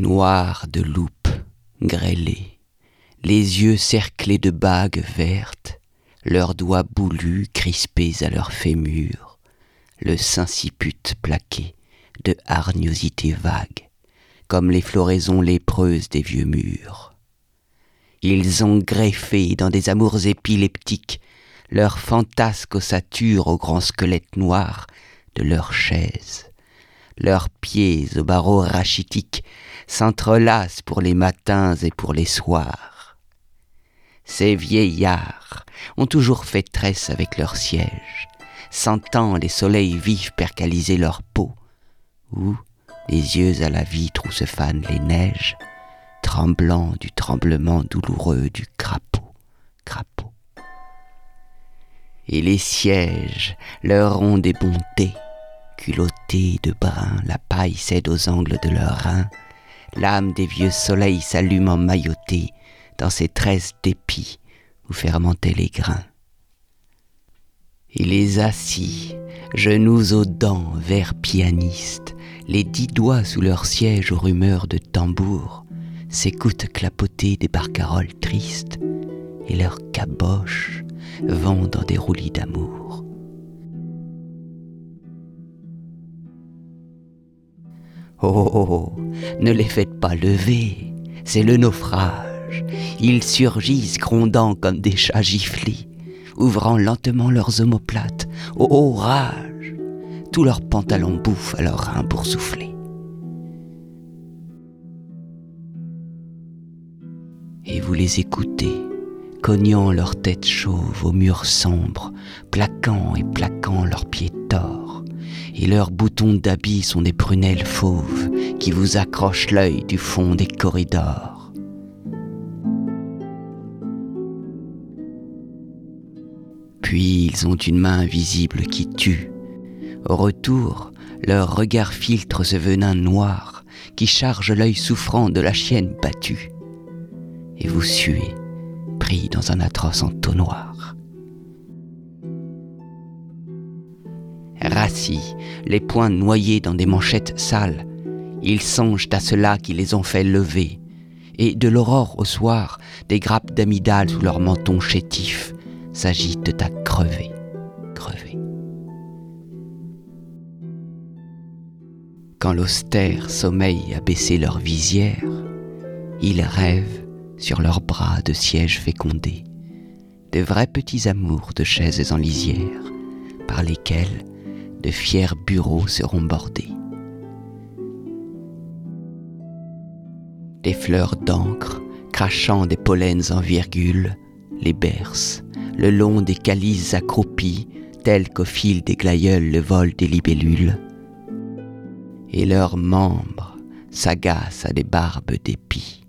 noirs de loupe, grêlés, les yeux cerclés de bagues vertes, leurs doigts boulus crispés à leurs fémurs, le sinciput plaqué de hargnosités vagues, comme les floraisons lépreuses des vieux murs. Ils ont greffé dans des amours épileptiques leur fantasque ossature au grand squelette noir de leurs chaises. Leurs pieds aux barreaux rachitiques s'entrelacent pour les matins et pour les soirs. Ces vieillards ont toujours fait tresse avec leur siège, sentant les soleils vifs percaliser leur peau, ou les yeux à la vitre où se fanent les neiges, tremblant du tremblement douloureux du crapaud, crapaud. Et les sièges leur ont des bontés, culottés de brun, la paille cède aux angles de leurs reins, l'âme des vieux soleils s'allume en mailloté dans ces tresses d'épis où fermentaient les grains. Et les assis, genoux aux dents, vers pianistes, les dix doigts sous leur siège aux rumeurs de tambour, s'écoutent clapoter des barcaroles tristes, et leurs caboches vont dans des roulis d'amour. Oh, oh, oh, ne les faites pas lever, c'est le naufrage. Ils surgissent grondant comme des chats giflés, ouvrant lentement leurs omoplates. Oh, oh, rage Tous leurs pantalons bouffent à leurs reins pour souffler. Et vous les écoutez, cognant leurs têtes chauves aux murs sombres, plaquant et plaquant leurs pieds tors et leurs boutons d'habits sont des prunelles fauves qui vous accrochent l'œil du fond des corridors. Puis ils ont une main invisible qui tue. Au retour, leur regard filtre ce venin noir qui charge l'œil souffrant de la chienne battue. Et vous suez, pris dans un atroce entonnoir. Rassis, les poings noyés dans des manchettes sales. Ils songent à cela qui les ont fait lever. Et de l'aurore au soir, des grappes d'amidales sous leur menton chétif s'agitent à crever, crever. Quand l'austère sommeil a baissé leur visière, ils rêvent sur leurs bras de sièges fécondés, de vrais petits amours de chaises en lisière, par lesquels de fiers bureaux seront bordés. Des fleurs d'encre, crachant des pollens en virgule, les bercent, le long des calices accroupis, tels qu'au fil des glaïeuls le vol des libellules. Et leurs membres s'agacent à des barbes d'épis.